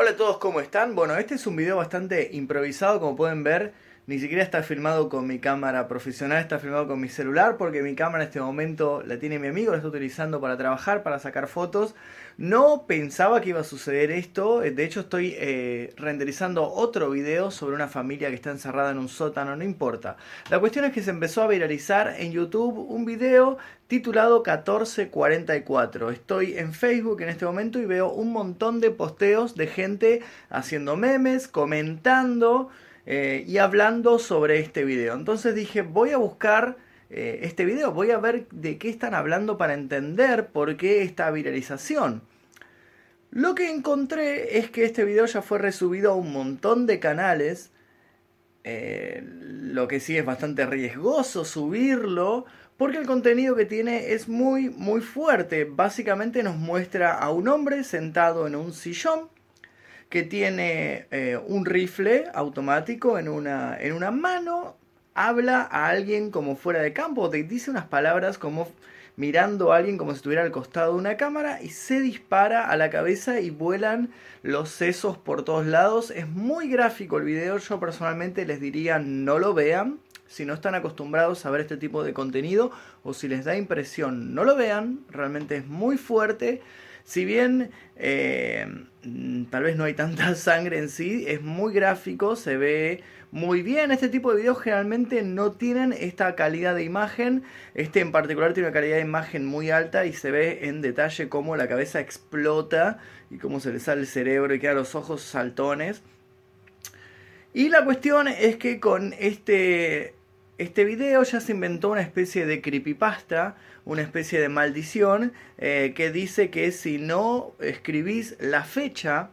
Hola a todos, ¿cómo están? Bueno, este es un video bastante improvisado, como pueden ver. Ni siquiera está filmado con mi cámara profesional, está filmado con mi celular porque mi cámara en este momento la tiene mi amigo, la está utilizando para trabajar, para sacar fotos. No pensaba que iba a suceder esto, de hecho estoy eh, renderizando otro video sobre una familia que está encerrada en un sótano, no importa. La cuestión es que se empezó a viralizar en YouTube un video titulado 1444. Estoy en Facebook en este momento y veo un montón de posteos de gente haciendo memes, comentando eh, y hablando sobre este video. Entonces dije, voy a buscar eh, este video, voy a ver de qué están hablando para entender por qué esta viralización. Lo que encontré es que este video ya fue resubido a un montón de canales. Eh, lo que sí es bastante riesgoso subirlo porque el contenido que tiene es muy muy fuerte. Básicamente nos muestra a un hombre sentado en un sillón que tiene eh, un rifle automático en una, en una mano, habla a alguien como fuera de campo, dice unas palabras como mirando a alguien como si estuviera al costado de una cámara y se dispara a la cabeza y vuelan los sesos por todos lados. Es muy gráfico el video, yo personalmente les diría no lo vean. Si no están acostumbrados a ver este tipo de contenido o si les da impresión, no lo vean. Realmente es muy fuerte. Si bien eh, tal vez no hay tanta sangre en sí, es muy gráfico, se ve muy bien. Este tipo de videos generalmente no tienen esta calidad de imagen. Este en particular tiene una calidad de imagen muy alta y se ve en detalle cómo la cabeza explota y cómo se le sale el cerebro y queda los ojos saltones. Y la cuestión es que con este este video ya se inventó una especie de creepypasta, una especie de maldición, eh, que dice que si no escribís la fecha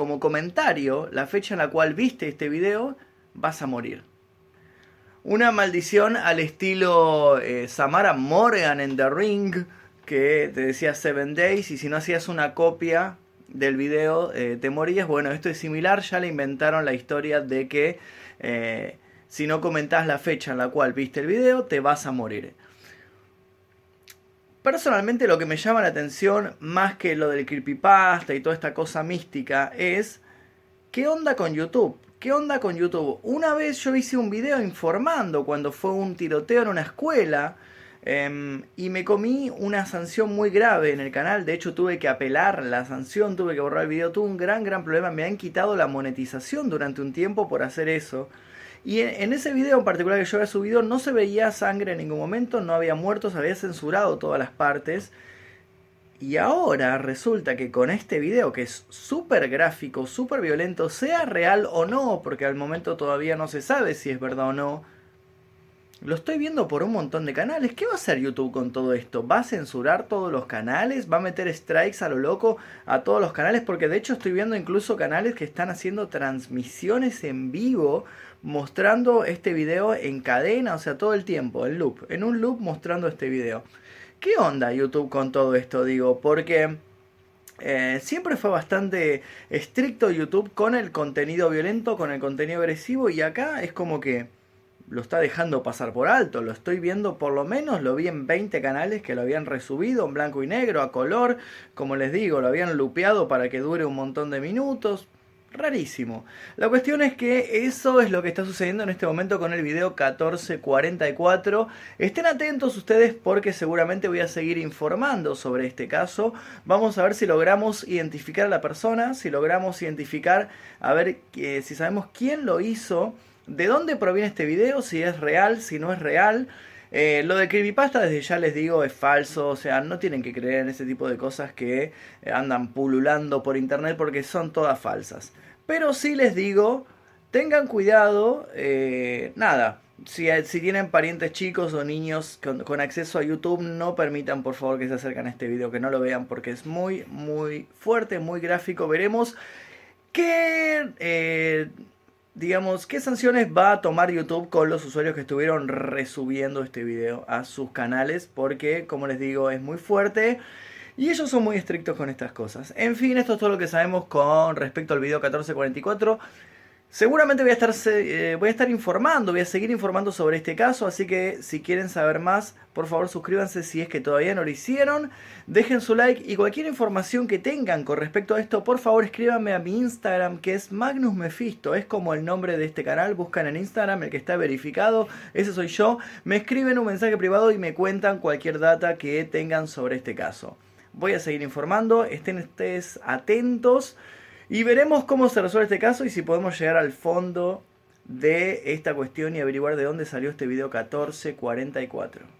como comentario, la fecha en la cual viste este video, vas a morir. Una maldición al estilo eh, Samara Morgan en The Ring, que te decía Seven Days, y si no hacías una copia del video eh, te morías. Bueno, esto es similar, ya le inventaron la historia de que si no comentás la fecha en la cual viste el video, te vas a morir. Personalmente lo que me llama la atención, más que lo del creepypasta y toda esta cosa mística, es ¿qué onda con YouTube? ¿Qué onda con YouTube? Una vez yo hice un video informando cuando fue un tiroteo en una escuela em, y me comí una sanción muy grave en el canal. De hecho tuve que apelar la sanción, tuve que borrar el video. Tuve un gran, gran problema. Me han quitado la monetización durante un tiempo por hacer eso. Y en, ese video en particular que yo había subido no se veía sangre en ningún momento, no había muertos, había censurado todas las partes. Y ahora resulta que con este video que es súper gráfico, súper violento, sea real o no, porque al momento todavía no se sabe si es verdad o no, lo estoy viendo por un montón de canales. ¿Qué va a hacer YouTube con todo esto? ¿Va a censurar todos los canales? ¿Va a meter strikes a lo loco a todos los canales? Porque de hecho estoy viendo incluso canales que están haciendo transmisiones en vivo mostrando este video en cadena, o sea, todo el tiempo, en loop, en un loop mostrando este video. ¿Qué onda YouTube con todo esto? Digo, porque eh, siempre fue bastante estricto YouTube con el contenido violento, con el contenido agresivo y acá es como que lo está dejando pasar por alto. Lo estoy viendo por lo menos, lo vi en 20 canales que lo habían resubido en blanco y negro, a color. Como les digo, lo habían lupeado para que dure un montón de minutos. Rarísimo. La cuestión es que eso es lo que está sucediendo en este momento con el video 1444. Estén atentos ustedes porque seguramente voy a seguir informando sobre este caso. Vamos a ver si logramos identificar a la persona, si logramos identificar, a ver eh, si sabemos quién lo hizo de dónde proviene este video, si es real, si no es real. Eh, lo de creepypasta desde ya les digo es falso, o sea, no tienen que creer en ese tipo de cosas que eh, andan pululando por internet porque son todas falsas. Pero sí les digo, tengan cuidado, eh, nada, si, tienen parientes chicos o niños con, acceso a YouTube, no permitan por favor que se acerquen a este video, que no lo vean porque es muy, muy fuerte, muy gráfico. Veremos que digamos, ¿qué sanciones va a tomar YouTube con los usuarios que estuvieron resubiendo este video a sus canales? Porque, como les digo, es muy fuerte. Y ellos son muy estrictos con estas cosas. En fin, esto es todo lo que sabemos con respecto al video 1444. Seguramente voy a, estar, eh, voy a estar informando, voy a seguir informando sobre este caso, así que si quieren saber más, por favor suscríbanse si es que todavía no lo hicieron, dejen su like y cualquier información que tengan con respecto a esto, por favor escríbanme a mi Instagram que es Magnus Mephisto, es como el nombre de este canal, buscan en Instagram el que está verificado, ese soy yo, me escriben un mensaje privado y me cuentan cualquier data que tengan sobre este caso. Voy a seguir informando, estén ustedes atentos. Y veremos cómo se resuelve este caso y si podemos llegar al fondo de esta cuestión y averiguar de dónde salió este video 1444.